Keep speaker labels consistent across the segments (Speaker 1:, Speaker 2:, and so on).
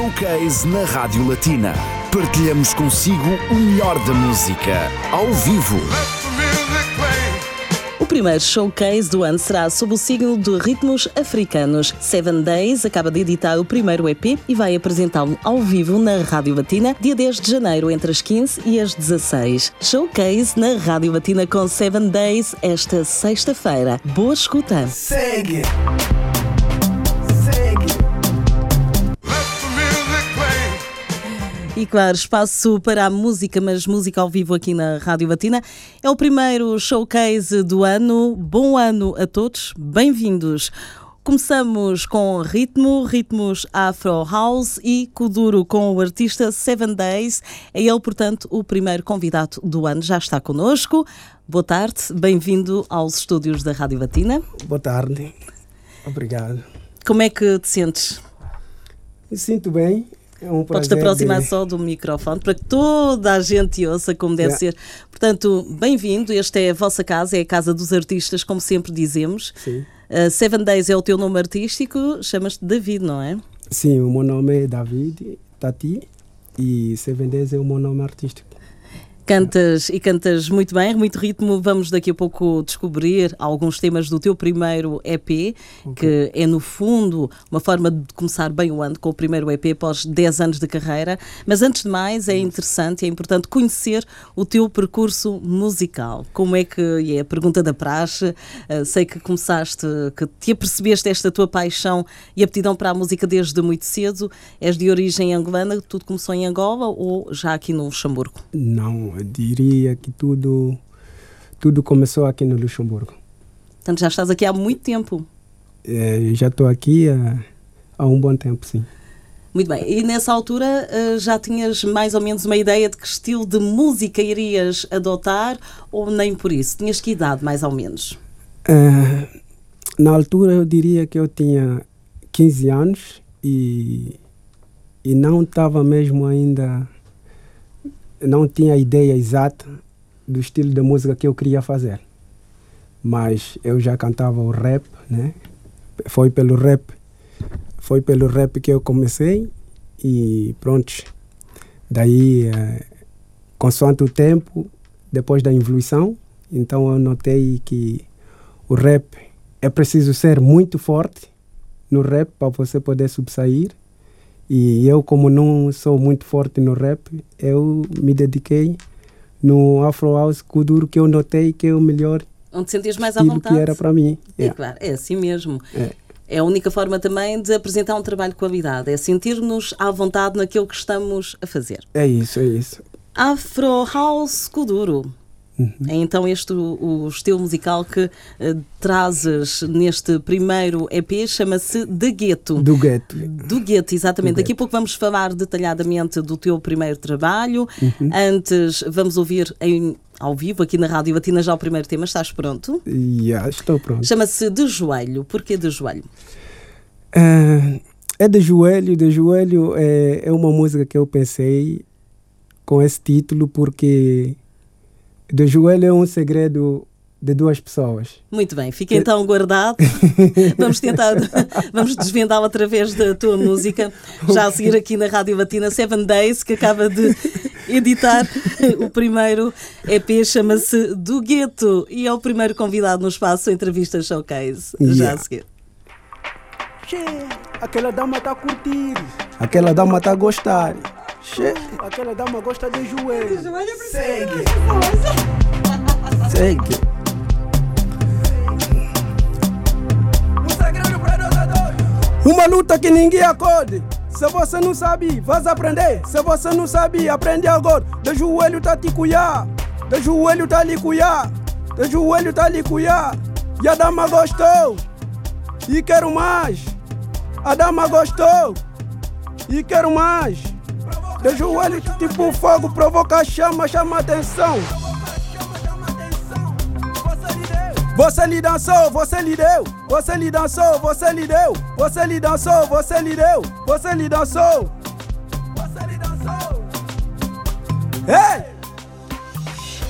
Speaker 1: Showcase na Rádio Latina. Partilhamos consigo o melhor da música, ao vivo.
Speaker 2: O primeiro showcase do ano será sob o signo de ritmos africanos. Seven Days acaba de editar o primeiro EP e vai apresentá-lo ao vivo na Rádio Batina, dia 10 de janeiro, entre as 15 e as 16. Showcase na Rádio Batina com Seven Days esta sexta-feira. Boa escuta!
Speaker 3: Segue!
Speaker 2: E claro, espaço para a música, mas música ao vivo aqui na Rádio Batina. É o primeiro showcase do ano. Bom ano a todos, bem-vindos. Começamos com ritmo, ritmos Afro House e Kuduro com o artista Seven Days. É ele, portanto, o primeiro convidado do ano. Já está connosco. Boa tarde, bem-vindo aos estúdios da Rádio Batina.
Speaker 3: Boa tarde, obrigado.
Speaker 2: Como é que te sentes?
Speaker 3: Me sinto bem, um
Speaker 2: Podes te aproximar só do microfone para que toda a gente ouça como deve ser. Portanto, bem-vindo. Esta é a vossa casa, é a casa dos artistas, como sempre dizemos.
Speaker 3: Sim.
Speaker 2: Uh, Seven Days é o teu nome artístico, chamas-te David, não é?
Speaker 3: Sim, o meu nome é David Tati e Seven Days é o meu nome artístico.
Speaker 2: Cantas e cantas muito bem, muito ritmo. Vamos daqui a pouco descobrir alguns temas do teu primeiro EP, okay. que é no fundo uma forma de começar bem o ano com o primeiro EP após 10 anos de carreira. Mas antes de mais, é interessante e é importante conhecer o teu percurso musical. Como é que e é a pergunta da praxe? Uh, sei que começaste, que te apercebeste esta tua paixão e aptidão para a música desde muito cedo. És de origem angolana, tudo começou em Angola ou já aqui no Luxemburgo?
Speaker 3: Não, eu diria que tudo, tudo começou aqui no Luxemburgo.
Speaker 2: Portanto, já estás aqui há muito tempo.
Speaker 3: É, já estou aqui há, há um bom tempo, sim.
Speaker 2: Muito bem. E nessa altura já tinhas mais ou menos uma ideia de que estilo de música irias adotar ou nem por isso? Tinhas que idade, mais ou menos?
Speaker 3: Uh, na altura eu diria que eu tinha 15 anos e, e não estava mesmo ainda não tinha ideia exata do estilo de música que eu queria fazer. Mas eu já cantava o rap, né? Foi pelo rap, foi pelo rap que eu comecei e pronto. Daí, é, consoante o tempo, depois da evolução, então eu notei que o rap é preciso ser muito forte no rap para você poder subsair e eu, como não sou muito forte no rap, eu me dediquei no Afro House Kuduro, que eu notei que é o melhor.
Speaker 2: Onde sentias mais à vontade.
Speaker 3: que era para mim.
Speaker 2: É, claro, é assim mesmo. É. é a única forma também de apresentar um trabalho de qualidade, é sentir-nos à vontade naquilo que estamos a fazer.
Speaker 3: É isso, é isso.
Speaker 2: Afro House Kuduro.
Speaker 3: Uhum.
Speaker 2: Então este o, o estilo musical que uh, trazes neste primeiro EP, chama-se De Gueto.
Speaker 3: Do Gueto.
Speaker 2: Do Gueto, exatamente. Do Daqui a pouco vamos falar detalhadamente do teu primeiro trabalho.
Speaker 3: Uhum.
Speaker 2: Antes, vamos ouvir em ao vivo aqui na Rádio Batina já o primeiro tema. Estás pronto?
Speaker 3: Yeah, estou pronto.
Speaker 2: Chama-se De Joelho. Porquê De Joelho?
Speaker 3: Uh, é De Joelho. De Joelho é, é uma música que eu pensei com esse título porque de joelho é um segredo de duas pessoas.
Speaker 2: Muito bem, fica então guardado. vamos tentar, vamos desvendá-lo através da tua música. Já a seguir aqui na Rádio Batina Seven Days, que acaba de editar o primeiro EP, chama-se Do Gueto, e é o primeiro convidado no espaço Entrevista Showcase. Já
Speaker 3: Yeah.
Speaker 2: a seguir.
Speaker 3: Che, aquela dama está a curtir. Aquela dama está a gostar. Che, aquela dama gosta de joelho. Segue. Segue. Uma luta que ninguém acorde. Se você não sabe, vas aprender. Se você não sabe, aprende agora. De joelho tá te cuiar. De joelho tá lhe cuiar. De joelho tá lhe cuiar. E a dama gostou. E quero mais. A dama gostou. E quero mais. De joelho tipo fogo, provoca chama, chama atenção. Você lhe dançou, você lhe deu. Você lhe dançou, você lhe deu. Você lhe dançou, você lhe deu. Você lhe dançou. Você lhe dançou. Ei!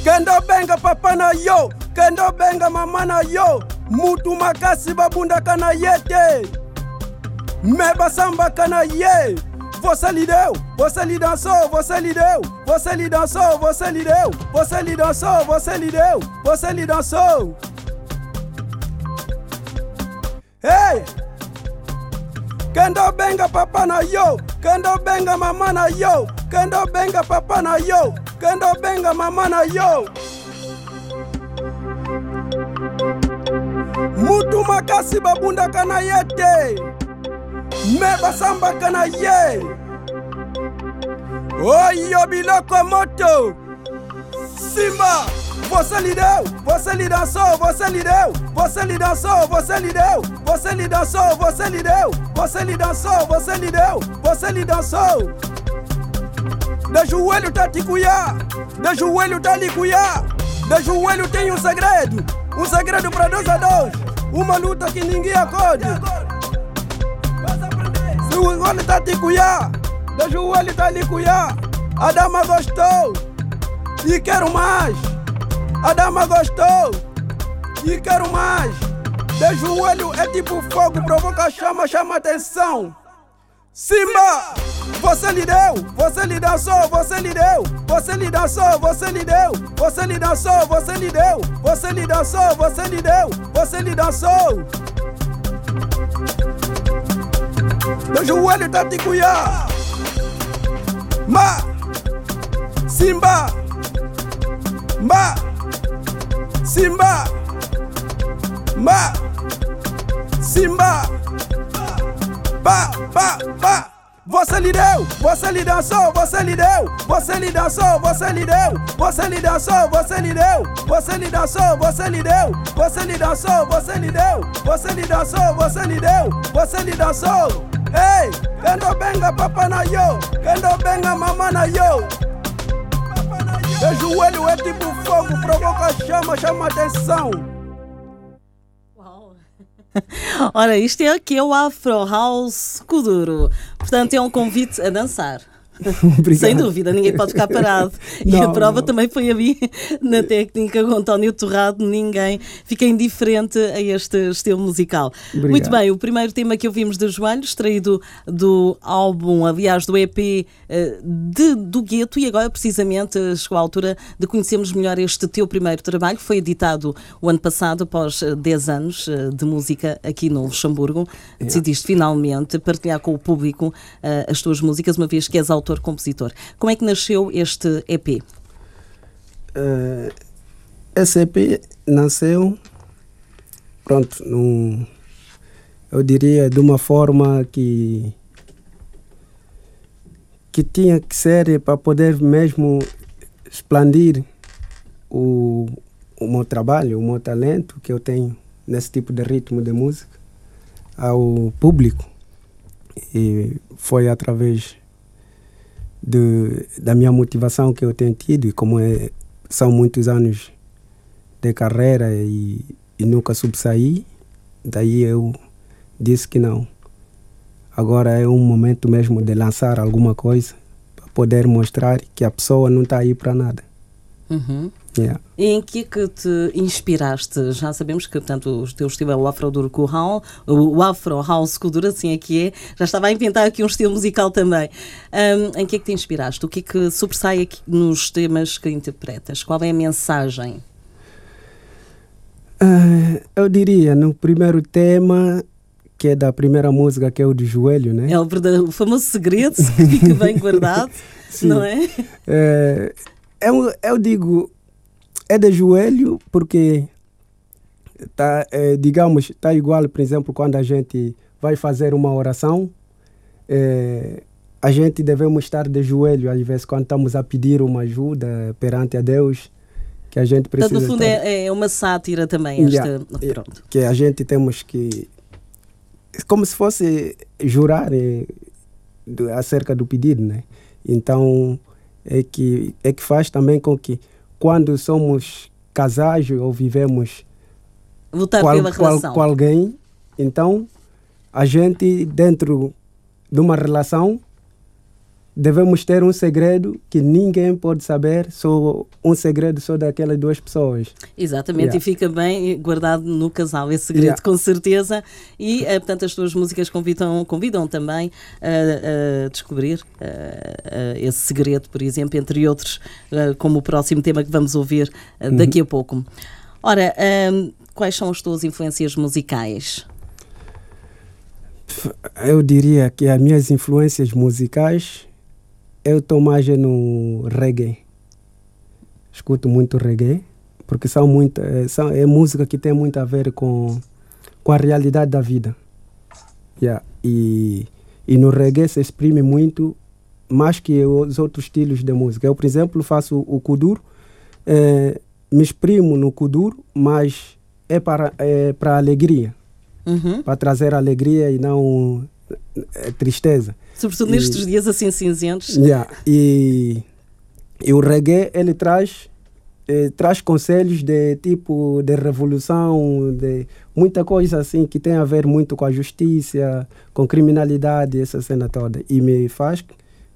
Speaker 3: Kendo benga papana yo. Kendo benga mamana yo. Mutu makasi babunda kana yete. Meba samba kana. Você lhe deu, você lhe dançou, você lhe deu, você lhe dançou, você lhe deu, você lhe dançou, você lhe deu, você lhe dançou. Hey! Kendo benga papa na yo, kendo benga mama na yo, kendo benga papa na yo, kendo benga mama na yo. Mutu makasi babunda kana yete, me basamba kana ye. Oyo biloko moto, Simba. Você lhe deu, você lhe dançou, você lhe deu, você lhe dançou, você lhe deu, você lhe dançou, você lhe deu, você lhe dançou, você lhe deu, você lhe dançou. De joelho tá te cuiar, de joelho tá lhe cuiar, de joelho tem um segredo, um segredo para dois a dois, uma luta que ninguém acorde. O joelho tá cuiar, de joelho tá lhe cuiar, a dama gostou e quero mais. A dama gostou e quero mais. De joelho é tipo fogo, provoca chama, chama atenção. Simba, você lhe deu, você lhe dançou, você lhe deu, você lhe dançou, você lhe deu, você lhe dançou, você lhe deu, você lhe dançou, você lhe deu, você lhe dançou. De joelho tá te cuiar. Ma, Simba, Ma. Simba! Ma! Simba! Pa, pa, pa! Você lhe deu, você lhe dançou, você lhe deu, você lhe dançou, você lhe deu, você lhe dançou, você lhe deu, você lhe dançou, você lhe deu, você lhe dançou, você lhe deu, você lhe dançou, você lhe deu, você lhe dançou. Ei, quando benga papa na yo, quando benga mama na yo. De joelho é tipo fogo, provoca chama, chama atenção.
Speaker 2: Uau. Ora, isto é aqui é o Afro House Kuduro. Portanto, é um convite a dançar. Sem dúvida, ninguém pode ficar parado. e a
Speaker 3: Não,
Speaker 2: prova
Speaker 3: não.
Speaker 2: também foi ali na técnica com António Torrado. Ninguém fica indiferente a este estilo musical.
Speaker 3: Obrigado.
Speaker 2: Muito bem, o primeiro tema que ouvimos de Joelho, extraído do álbum, aliás, do EP eh, de, do Gueto, e agora precisamente eh, chegou a altura de conhecermos melhor este teu primeiro trabalho. Foi editado o ano passado, após eh, 10 anos eh, de música aqui no Luxemburgo. Decidiste finalmente partilhar com o público eh, as tuas músicas, uma vez que és autor-compositor. Como é que nasceu este EP?
Speaker 3: Eh, esse EP nasceu, pronto, num, eu diria de uma forma que que tinha que ser para poder mesmo expandir o, o meu trabalho, o meu talento que eu tenho nesse tipo de ritmo de música ao público. E foi através de, da minha motivação que eu tenho tido e como é, são muitos anos de carreira e, e nunca subsaí, daí eu disse que não. Agora é um momento mesmo de lançar alguma coisa para poder mostrar que a pessoa não está aí para nada.
Speaker 2: Uhum.
Speaker 3: Yeah.
Speaker 2: E em que é que te inspiraste? Já sabemos que, portanto, o teu estilo é o Afro Curral, o Afro House Kuduro, assim é que é. Já estava a inventar aqui um estilo musical também. Ahm, em que é que te inspiraste? O que é que sobressai aqui nos temas que interpretas? Qual é a mensagem?
Speaker 3: Ah, eu diria, no primeiro tema, que é da primeira música, que é o de joelho, né?
Speaker 2: É o, o famoso segredo que fica bem guardado, não é?
Speaker 3: É, eu, eu digo, é de joelho porque, tá, é, digamos, está igual, por exemplo, quando a gente vai fazer uma oração, é, a gente devemos estar de joelho, às vezes, quando estamos a pedir uma ajuda perante a Deus, que a gente precisa
Speaker 2: Portanto, no fundo,
Speaker 3: estar-
Speaker 2: é, é uma sátira também esta.
Speaker 3: Yeah.
Speaker 2: Pronto.
Speaker 3: que a gente temos que como se fosse jurar do- acerca do pedido, né? Então é que é que faz também com que quando somos casados ou vivemos
Speaker 2: Lutar
Speaker 3: com, al-
Speaker 2: pela
Speaker 3: com al-
Speaker 2: relação.
Speaker 3: com alguém, então a gente dentro de uma relação devemos ter um segredo que ninguém pode saber, só um segredo só daquelas duas pessoas.
Speaker 2: Exatamente,
Speaker 3: Yeah.
Speaker 2: e fica bem guardado no casal esse segredo,
Speaker 3: Yeah.
Speaker 2: com certeza. E, eh, portanto, as tuas músicas convidam, convidam também a, a descobrir eh, eh, esse segredo, por exemplo, entre outros, como o próximo tema que vamos ouvir eh, daqui a pouco. Ora, ahm, quais são as tuas influências musicais?
Speaker 3: Eu diria que as minhas influências musicais, eu estou mais no reggae. Escuto muito reggae, porque são muito, é, são, é música que tem muito a ver com, com a realidade da vida. Yeah. E, e no reggae se exprime muito mais que os outros estilos de música. Eu, por exemplo, faço o kuduro, eh, me exprimo no kuduro, mas é para, é para alegria
Speaker 2: Uhum.
Speaker 3: para trazer alegria e não eh, tristeza.
Speaker 2: Sobretudo
Speaker 3: E-
Speaker 2: nestes dias assim cinzentos.
Speaker 3: Yeah. E, e o reggae ele traz eh, traz conselhos de tipo de revolução, de muita coisa assim que tem a ver muito com a justiça, com criminalidade, essa cena toda. E me faz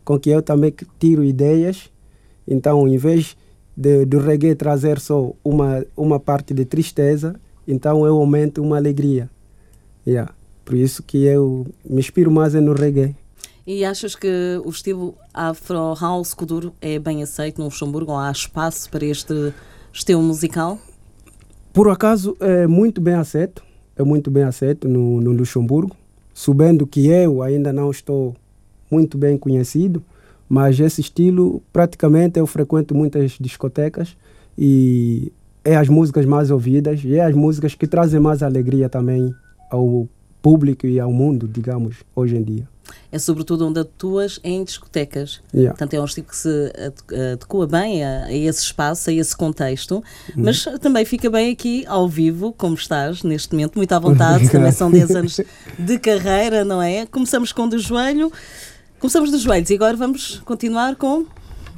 Speaker 3: com que eu também tiro ideias. Então, em vez de, do reggae trazer só uma, uma parte de tristeza, então eu aumento uma alegria. Yeah. Por isso que eu me inspiro mais é no reggae.
Speaker 2: E achas que o estilo Afro House Kuduro é bem aceito no Luxemburgo? Ou há espaço para este estilo musical?
Speaker 3: Por acaso é muito bem aceito, é muito bem aceito no, no Luxemburgo, sabendo que eu ainda não estou muito bem conhecido, mas esse estilo praticamente eu frequento muitas discotecas e é as músicas mais ouvidas e é as músicas que trazem mais alegria também ao público e ao mundo, digamos, hoje em dia.
Speaker 2: É sobretudo onde atuas em discotecas.
Speaker 3: Yeah.
Speaker 2: Portanto, é um estilo que se ade- adequa bem a, a esse espaço, a esse contexto,
Speaker 3: Uhum.
Speaker 2: mas também fica bem aqui ao vivo, como estás neste momento, muito à vontade. também são 10 anos de carreira, não é? Começamos com do joelho, começamos dos joelhos e agora vamos continuar com.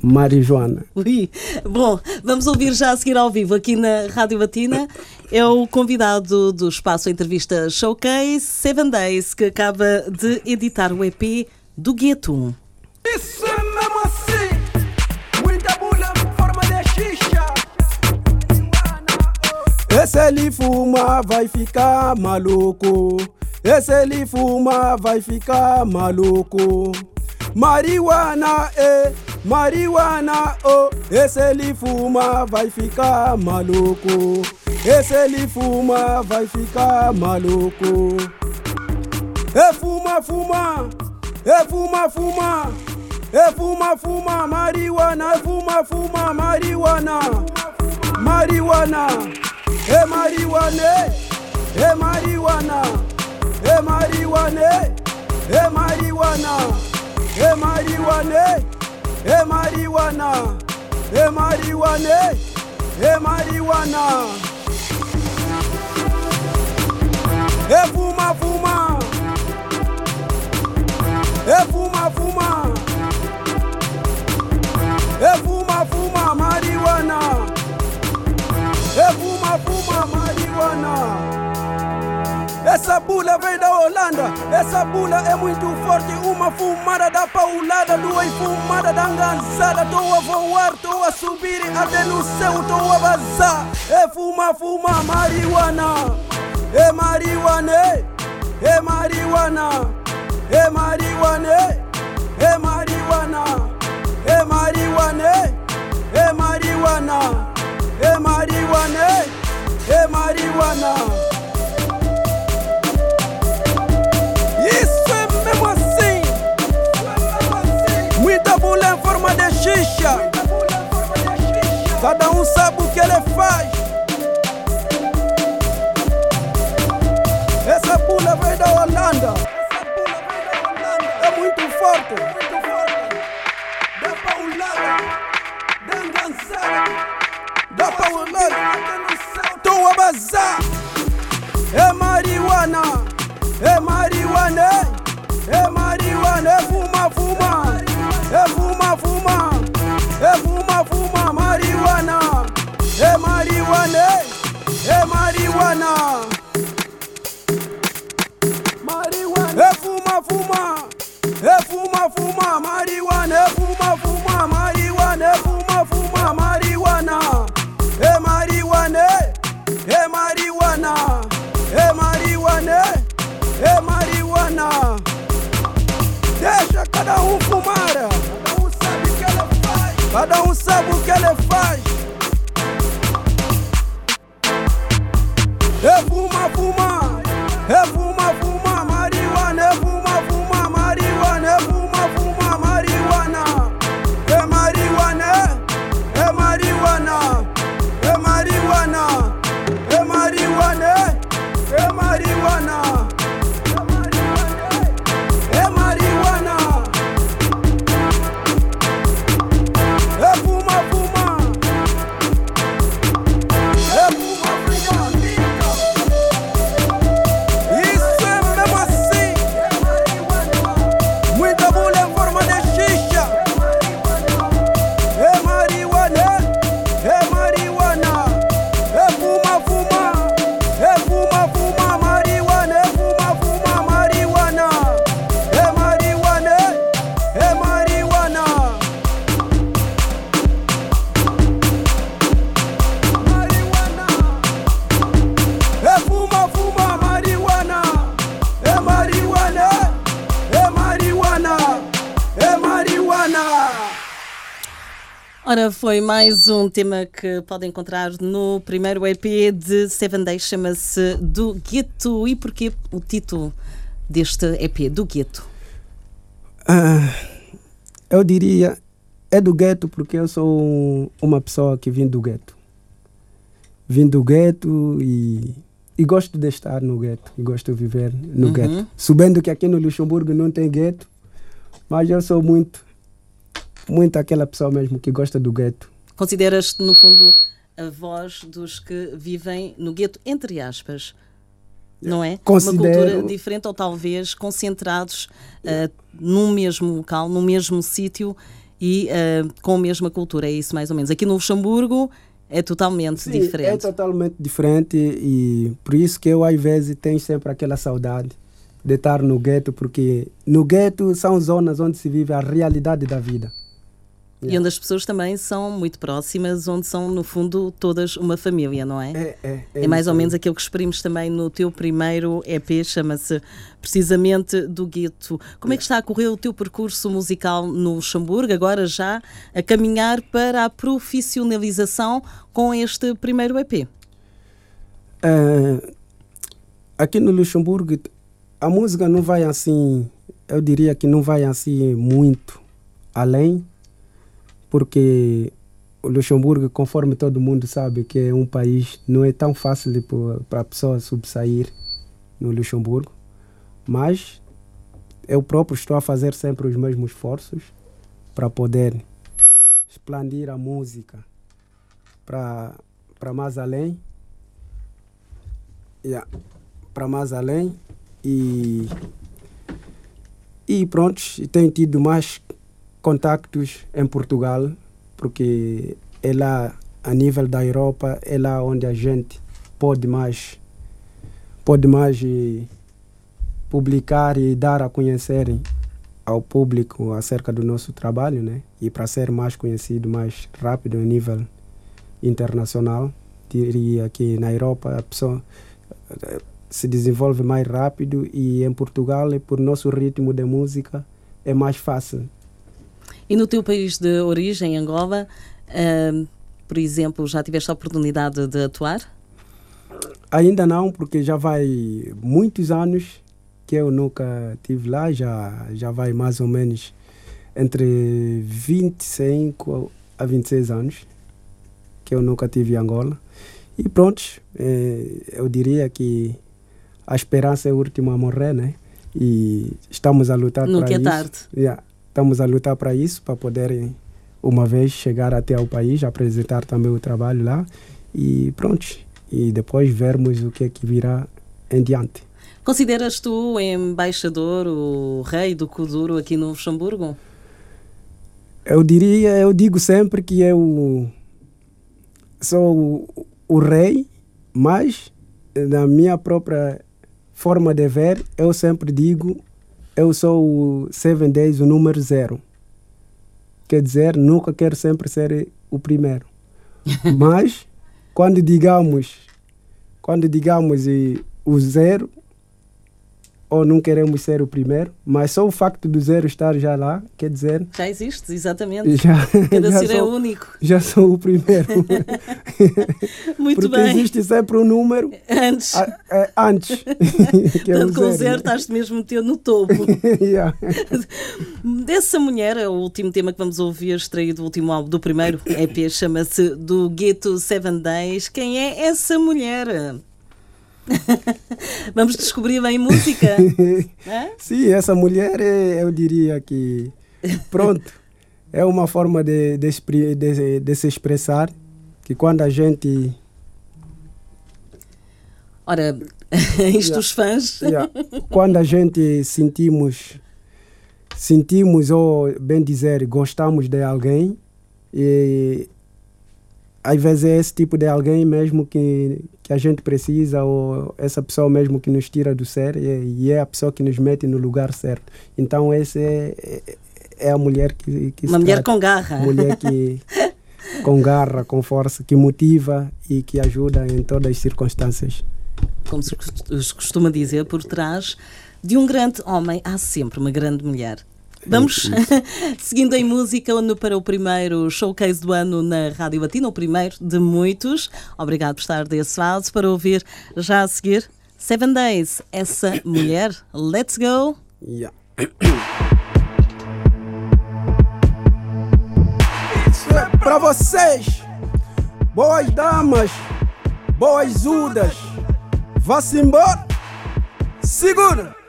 Speaker 3: Marijuana.
Speaker 2: Ui. Bom, vamos ouvir já a seguir ao vivo aqui na Rádio Batina. É o convidado do espaço Entrevista Showcase, Seven Days, que acaba de editar o EP do Gueto.
Speaker 4: Isso é mesmo assim. Muita bula em forma de xixa.
Speaker 3: Esse ele fuma, vai ficar maluco. Esse ele fuma, vai ficar maluco. Marihuana, eh, marihuana, oh. Esse ele fuma, vai ficar maluco. Esse ele fuma, vai ficar maluco. E fuma, fuma, e fuma, fuma, e fuma, fuma, marihuana, e fuma, fuma, marihuana, marihuana, e marihuana, e marihuana, e marihuana, e marihuana, e marihuana, emariwane emariwana emariwane fuma fuma, efumafuma fuma. Essa bula vem da Holanda, essa bula é muito forte. Uma fumada da paulada, duas fumadas da enganzada. Tô a voar, tô a subir, até no céu tô a vazar. É fuma, fuma, marihuana. É marihuana, é marihuana, é marihuana, é marihuana, é marihuana,
Speaker 4: é marihuana, é marihuana, é marihuana. kurejesha. Dada Musa cada um fumar. Cada um sabe o que ele faz. Cada um sabe o que ele faz. É fuma, fuma, é fuma,
Speaker 2: Ora, foi mais um tema que podem encontrar no primeiro EP de Seven Days, chama-se Do Gueto. E porquê o título deste EP, Do Gueto?
Speaker 3: Ah, eu diria, é do gueto porque eu sou um- uma pessoa que vim do gueto. Vim do gueto e, e gosto de estar no gueto, e gosto de viver no
Speaker 2: Uhum.
Speaker 3: gueto. Sabendo que aqui no Luxemburgo não tem gueto, mas eu sou muito, muito aquela pessoa mesmo que gosta do gueto.
Speaker 2: Consideras-te, no fundo, a voz dos que vivem no gueto, entre aspas, não é? Uma
Speaker 3: Considero-
Speaker 2: cultura diferente ou talvez concentrados ah, num mesmo local, num mesmo sítio e ah, com a mesma cultura, é isso mais ou menos. Aqui no Luxemburgo é totalmente
Speaker 3: Sim, É
Speaker 2: diferente.
Speaker 3: totalmente diferente e por isso que eu às vezes tenho sempre aquela saudade de estar no gueto, porque no gueto são zonas onde se vive a realidade da vida.
Speaker 2: E onde as pessoas também são muito próximas, onde são, no fundo, todas uma família, não é?
Speaker 3: É, é,
Speaker 2: É mais
Speaker 3: isso
Speaker 2: ou menos aquilo que experimos também no teu primeiro EP, chama-se precisamente do Gueto. Como é que está a correr o teu percurso musical no Luxemburgo, agora já a caminhar para a profissionalização com este primeiro EP?
Speaker 3: É, aqui no Luxemburgo, a música não vai assim, eu diria que não vai assim muito além, porque o Luxemburgo, conforme todo mundo sabe, que é um país, não é tão fácil para a pessoa subsair no Luxemburgo, mas eu próprio estou a fazer sempre os mesmos esforços para poder expandir a música para mais além. Yeah, para mais além e e pronto tenho tido mais contactos em Portugal porque é lá a nível da Europa é lá onde a gente pode mais pode mais eh, publicar e dar a conhecer ao público acerca do nosso trabalho né e para ser mais conhecido mais rápido a nível internacional diria que na Europa a pessoa eh, se desenvolve mais rápido e em Portugal, por nosso ritmo de música, é mais fácil.
Speaker 2: E no teu país de origem, Angola, ah, por exemplo, já tiveste a oportunidade de atuar?
Speaker 3: Ainda não, porque já vai muitos anos que eu nunca tive lá, já, já vai mais ou menos entre 25 a 26 anos que eu nunca tive em Angola. E pronto, eh, eu diria que a esperança é o último a morrer, né? E estamos a lutar
Speaker 2: Nunca
Speaker 3: para
Speaker 2: é
Speaker 3: isso.
Speaker 2: tarde.
Speaker 3: Yeah, estamos a lutar para isso, para poder uma vez chegar até ao país, apresentar também o trabalho lá e pronto. E depois vermos o que é que virá em diante.
Speaker 2: Consideras tu o embaixador, o rei do Kuduro aqui no Luxemburgo?
Speaker 3: Eu diria, eu digo sempre que eu sou o, o rei, mas na minha própria forma de ver, eu sempre digo, eu sou o Seven Days, o número zero. quer dizer, nunca quero sempre ser o primeiro. Mas quando digamos, quando digamos e, o zero, ou não queremos ser o primeiro, mas só o facto do zero estar já lá, quer dizer,
Speaker 2: Já existe, exatamente.
Speaker 3: já,
Speaker 2: Cada
Speaker 3: já,
Speaker 2: ser é
Speaker 3: sou,
Speaker 2: único.
Speaker 3: já sou o primeiro.
Speaker 2: Muito
Speaker 3: Porque
Speaker 2: bem.
Speaker 3: existe sempre um número
Speaker 2: Antes,
Speaker 3: a- é, antes. que é o
Speaker 2: tanto com o zero, estás mesmo meteu no topo.
Speaker 3: Yeah.
Speaker 2: Dessa mulher, é o último tema que vamos ouvir, extraído do último álbum, do primeiro EP, chama-se Do Ghetto Seven Days. Quem é essa mulher? vamos descobrir bem música. Hã?
Speaker 3: Sim, essa mulher, é, eu diria que, pronto, é uma forma de, de, de- de se expressar, que quando a gente,
Speaker 2: Ora, isto os fãs.
Speaker 3: yeah, quando a gente sentimos, sentimos, ou bem dizer, gostamos de alguém, e às vezes é esse tipo de alguém mesmo que, que a gente precisa, ou essa pessoa mesmo que nos tira do ser, e, é a pessoa que nos mete no lugar certo. Então, essa é, é, é a mulher que, que
Speaker 2: Uma mulher
Speaker 3: trata.
Speaker 2: com garra.
Speaker 3: mulher que com garra, com força, que motiva e que ajuda em todas as circunstâncias.
Speaker 2: Como se cos- costuma dizer, por trás de um grande homem há sempre uma grande mulher. Vamos seguindo em música para o primeiro showcase do ano na Rádio Latina, o primeiro de muitos. Obrigado por estar desse lado para ouvir já a seguir Seven Days, essa mulher. Let's go!
Speaker 3: Yeah.
Speaker 4: Isso é
Speaker 3: Para vocês, boas damas, boas zudas, vá-se embora, segura.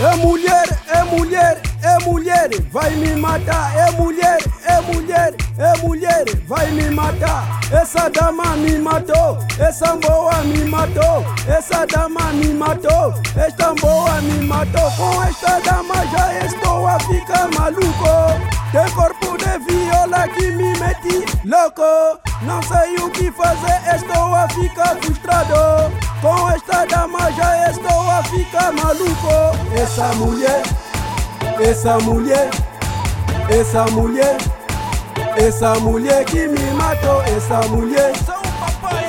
Speaker 3: É mulher, é mulher, é mulher, vai me matar. É mulher, é mulher, é mulher, vai me matar. Essa dama me matou, essa boa me matou, essa dama me matou, esta boa me matou. Com esta dama já estou a ficar maluco. Tem corpo de viola que me meti louco. Não sei o que fazer, estou a ficar frustrado. Com esta dama já estou a ficar maluco. Essa mulher, essa mulher, essa mulher, essa mulher que me matou. Essa mulher,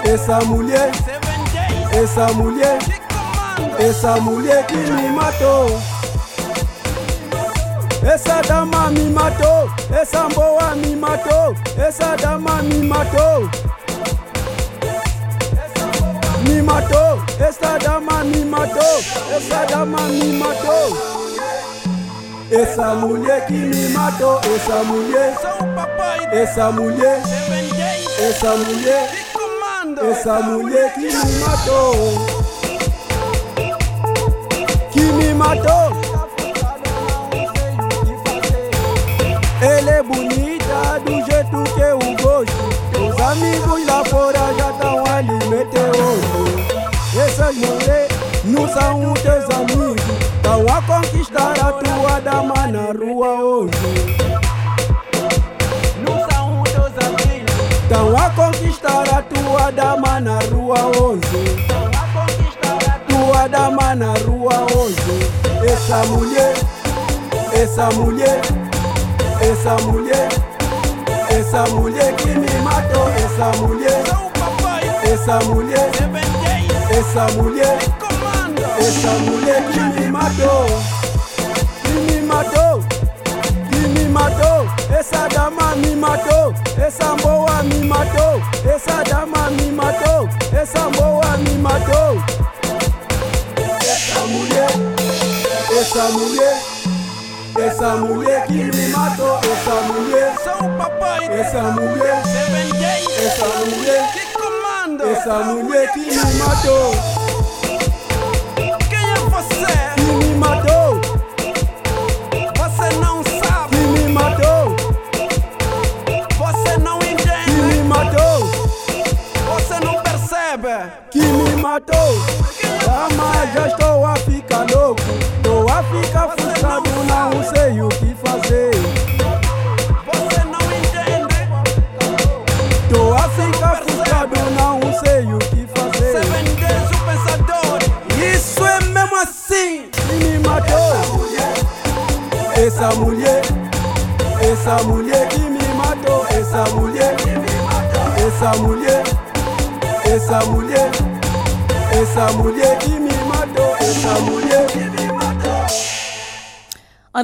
Speaker 3: essa mulher, essa mulher, essa mulher que me matou. Essa dama me matou, essa boa me matou, essa dama me matou. Me matou, essa dama me matou, essa dama me matou. Essa mulher que me matou, essa mulher, essa mulher, essa mulher, essa mulher que me matou. Que me matou. Ela é bonita do jeito que eu gosto. Os amigos lá fora já estão ali meteoro. Essas mulheres não são os teus amigos. Estão a conquistar a tua dama na rua hoje. Estão a conquistar a tua dama na rua hoje.
Speaker 4: A
Speaker 3: Tua dama na rua hoje. Essa mulher, essa mulher, essa mulher, essa mulher que me matou. Essa mulher, essa mulher,
Speaker 4: Seven Days
Speaker 3: essa mulher,
Speaker 4: que comanda
Speaker 3: essa mulher que me matou. Que me matou, que me matou. Essa dama me matou. Essa boa me matou. Essa dama me matou. Essa boa me matou. Essa mulher, essa mulher, essa mulher que me matou. Essa mulher,
Speaker 4: Sou o papai
Speaker 3: essa mulher,
Speaker 4: Seven Days
Speaker 3: essa mulher,
Speaker 4: que comanda
Speaker 3: essa mulher que me matou.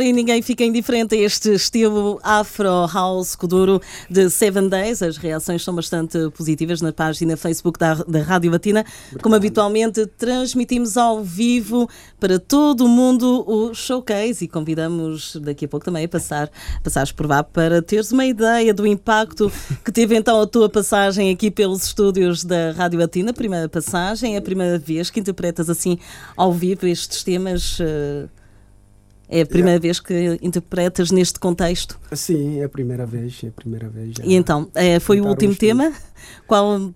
Speaker 2: E ninguém fica indiferente a este estilo Afro House Kuduro de Seven Days. As reações são bastante positivas na página Facebook da, da Rádio Batina. Como habitualmente, transmitimos ao vivo para todo o mundo o showcase e convidamos daqui a pouco também a passar, passares por lá para teres uma ideia do impacto que teve então a tua passagem aqui pelos estúdios da Rádio Batina. Primeira passagem, é a primeira vez que interpretas assim ao vivo estes temas. eh, é a primeira vez que interpretas neste contexto.
Speaker 3: Sim, é a primeira vez, é a primeira vez.
Speaker 2: E então, eh, foi o último tema? Qual,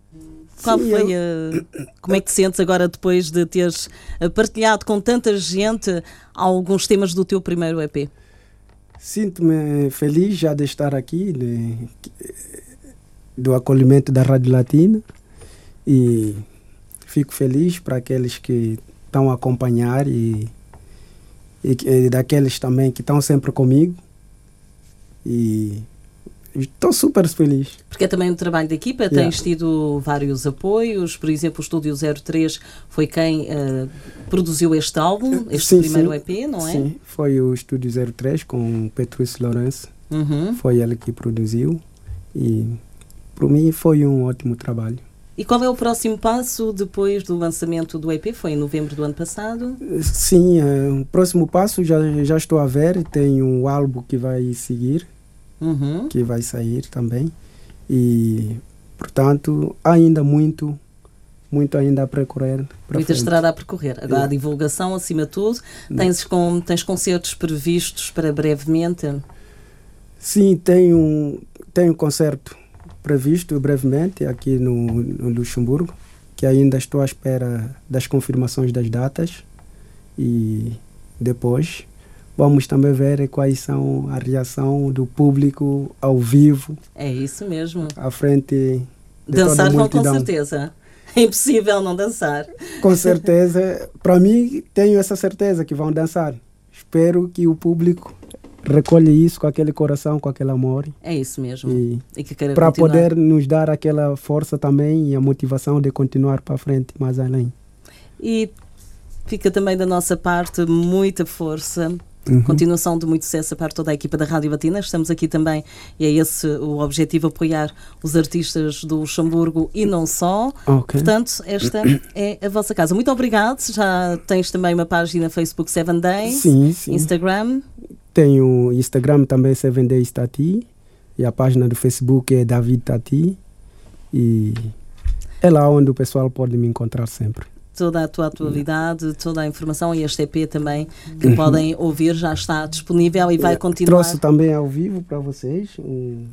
Speaker 2: qual
Speaker 3: Sim,
Speaker 2: foi a. Como é que te sentes agora depois de teres eh, partilhado com tanta gente alguns temas do teu primeiro EP?
Speaker 3: Sinto-me feliz já de estar aqui, de- do acolhimento da Rádio Latina e fico feliz para aqueles que estão a acompanhar e, e, e daqueles também que estão sempre comigo e estou super feliz.
Speaker 2: Porque é também um trabalho de equipa,
Speaker 3: Yeah.
Speaker 2: tens tido vários apoios, por exemplo, o Estúdio 03 foi quem eh, produziu este álbum, este
Speaker 3: Sim,
Speaker 2: primeiro
Speaker 3: sim.
Speaker 2: EP, não é?
Speaker 3: Sim, foi o Estúdio 03 com o Petrus Lourenço,
Speaker 2: Uhum.
Speaker 3: foi ele que produziu e para mim foi um ótimo trabalho.
Speaker 2: E qual é o próximo passo depois do lançamento do EP? Foi em novembro do ano passado.
Speaker 3: Sim, é, o próximo passo já, já estou a ver. Tem um álbum que vai seguir,
Speaker 2: Uhum.
Speaker 3: que vai sair também. E, portanto, ainda muito, muito ainda a percorrer.
Speaker 2: Muita
Speaker 3: frente.
Speaker 2: estrada a percorrer. Agora, a
Speaker 3: Yeah.
Speaker 2: divulgação, acima de tudo. Tens, com, tens concertos previstos para brevemente?
Speaker 3: Sim, tem um concerto previsto brevemente aqui no, no Luxemburgo, que ainda estou à espera das confirmações das datas. E depois vamos também ver quais são a reação do público ao vivo,
Speaker 2: É isso mesmo.
Speaker 3: à frente de
Speaker 2: Dançar vão com certeza. É impossível não dançar.
Speaker 3: Com certeza, para mim, tenho essa certeza que vão dançar. Espero que o público recolha isso com aquele coração, com aquele amor.
Speaker 2: É isso mesmo.
Speaker 3: E
Speaker 2: E que
Speaker 3: para poder nos dar aquela força também e a motivação de continuar para frente mais além.
Speaker 2: E fica também da nossa parte muita força.
Speaker 3: Uhum.
Speaker 2: Continuação de muito sucesso para toda a equipa da Rádio Batina. Estamos aqui também, e é esse o objetivo, apoiar os artistas do Luxemburgo e não só.
Speaker 3: Ok.
Speaker 2: Portanto, esta é a vossa casa. Muito obrigado. Já tens também uma página Facebook Seven Days,
Speaker 3: Sim, sim.
Speaker 2: Instagram.
Speaker 3: Tenho o Instagram também, Seven Days Tati. E a página do Facebook é David Tati. E é lá onde o pessoal pode me encontrar sempre.
Speaker 2: Toda a tua atualidade, toda a informação e este EP também que podem ouvir já está disponível e vai continuar.
Speaker 3: Trouxe também ao vivo para vocês um,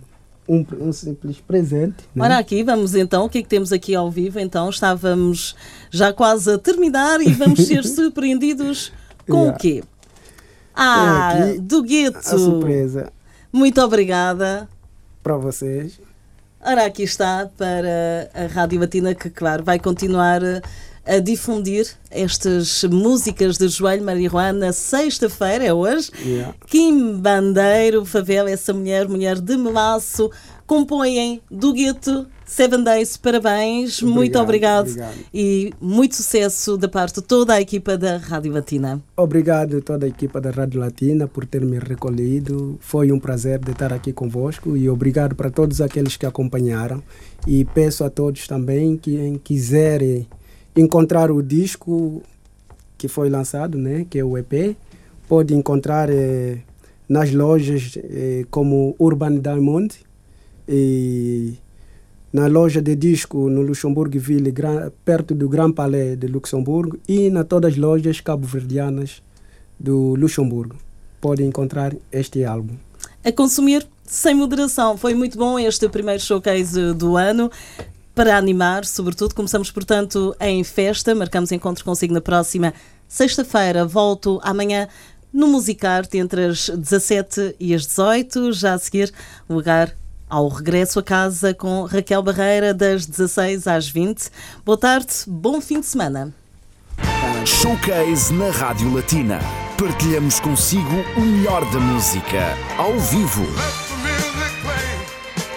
Speaker 3: um, um simples presente. né?
Speaker 2: Ora aqui, vamos então, o que é que temos aqui ao vivo? Então, estávamos já quase a terminar e vamos ser surpreendidos com o
Speaker 3: Yeah.
Speaker 2: quê? Ah, do gueto.
Speaker 3: A surpresa
Speaker 2: Muito obrigada.
Speaker 3: para vocês.
Speaker 2: Ora, aqui está para a Rádio Batina, que, claro, vai continuar a- difundir estas músicas de Joelho Marihuana. Sexta-feira é hoje.
Speaker 3: Yeah.
Speaker 2: Kim Bandeiro, Favela, essa mulher, mulher de melaço, compõem do gueto Seven Days. Parabéns, muito obrigado.
Speaker 3: Obrigado.
Speaker 2: E muito sucesso da parte de toda a equipa da Rádio Batina.
Speaker 3: Obrigado a toda a equipa da Rádio Latina por ter me recolhido. Foi um prazer de estar aqui convosco e obrigado para todos aqueles que acompanharam. E peço a todos também que quem quiserem encontrar o disco que foi lançado, né, que é o EP, pode encontrar eh, nas lojas eh, como Urban Diamond e na loja de disco no Luxemburgo-Ville, gra- perto do Grand Palais de Luxemburgo e na todas as lojas cabo-verdianas do Luxemburgo. Podem encontrar este álbum.
Speaker 2: A consumir sem moderação. Foi muito bom este primeiro showcase do ano. Para animar, sobretudo, começamos, portanto, em festa. Marcamos encontro consigo na próxima sexta-feira. Volto amanhã no Musicarte entre as 17 e as 18. Já a seguir, lugar ao regresso a casa com Raquel Barreira, das 16 às 20. Boa tarde, bom fim de semana.
Speaker 1: Showcase na Rádio Latina. Partilhamos consigo o melhor da música, ao vivo.